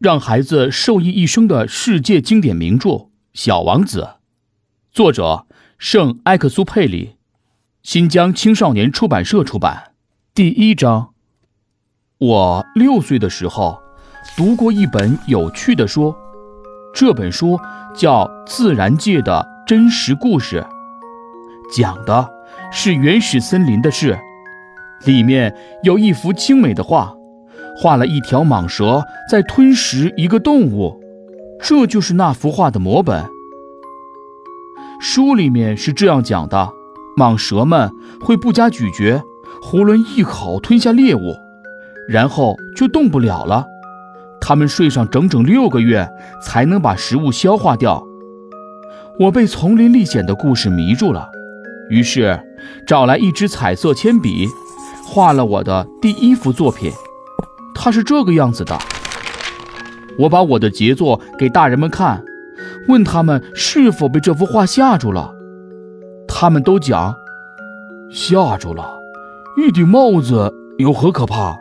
让孩子受益一生的世界经典名著《小王子》，作者圣埃克苏佩里，新疆青少年出版社出版。第一章。我六岁的时候读过一本有趣的书，这本书叫《自然界的真实故事》，讲的是原始森林的事。里面有一幅精美的画，画了一条蟒蛇在吞食一个动物，这就是那幅画的摹本。书里面是这样讲的：蟒蛇们会不加咀嚼，囫囵一口吞下猎物，然后就动不了了。它们睡上整整六个月才能把食物消化掉。我被丛林历险的故事迷住了，于是找来一支彩色铅笔。画了我的第一幅作品，它是这个样子的。我把我的杰作给大人们看，问他们是否被这幅画吓住了。他们都讲吓住了，一顶帽子有何可怕？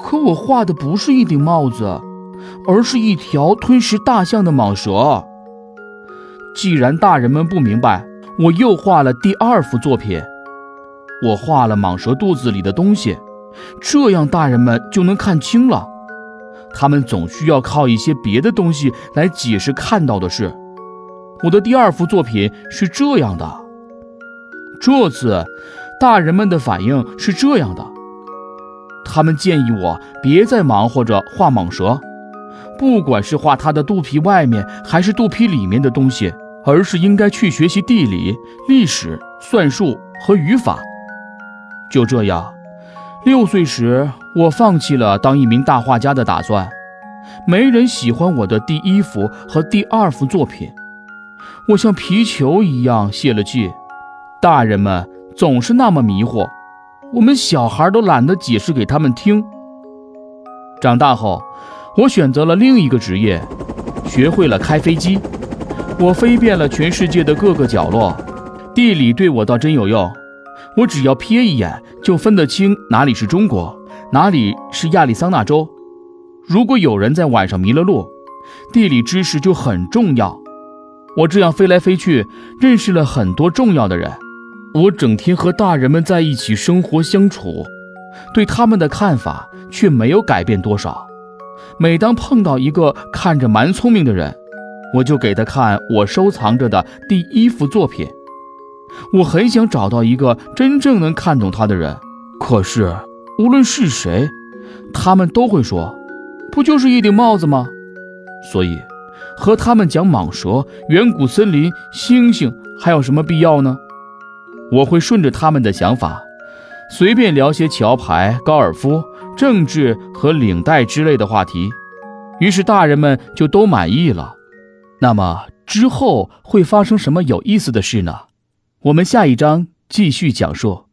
可我画的不是一顶帽子，而是一条吞食大象的蟒蛇。既然大人们不明白，我又画了第二幅作品。我画了蟒蛇肚子里的东西，这样大人们就能看清了。他们总需要靠一些别的东西来解释看到的事。我的第二幅作品是这样的。这次，大人们的反应是这样的：他们建议我别再忙活着画蟒蛇，不管是画它的肚皮外面还是肚皮里面的东西，而是应该去学习地理、历史、算术和语法。就这样，六岁时我放弃了当一名大画家的打算。没人喜欢我的第一幅和第二幅作品，我像皮球一样泄了气。大人们总是那么迷惑，我们小孩都懒得解释给他们听。长大后，我选择了另一个职业，学会了开飞机。我飞遍了全世界的各个角落，地理对我倒真有用。我只要瞥一眼，就分得清哪里是中国，哪里是亚利桑那州。如果有人在晚上迷了路，地理知识就很重要。我这样飞来飞去，认识了很多重要的人。我整天和大人们在一起生活相处，对他们的看法却没有改变多少。每当碰到一个看着蛮聪明的人，我就给他看我收藏着的第一幅作品。我很想找到一个真正能看懂他的人，可是无论是谁，他们都会说：“不就是一顶帽子吗？”所以，和他们讲蟒蛇、远古森林、星星还有什么必要呢？我会顺着他们的想法，随便聊些桥牌、高尔夫、政治和领带之类的话题，于是大人们就都满意了。那么之后会发生什么有意思的事呢？我们下一章继续讲述。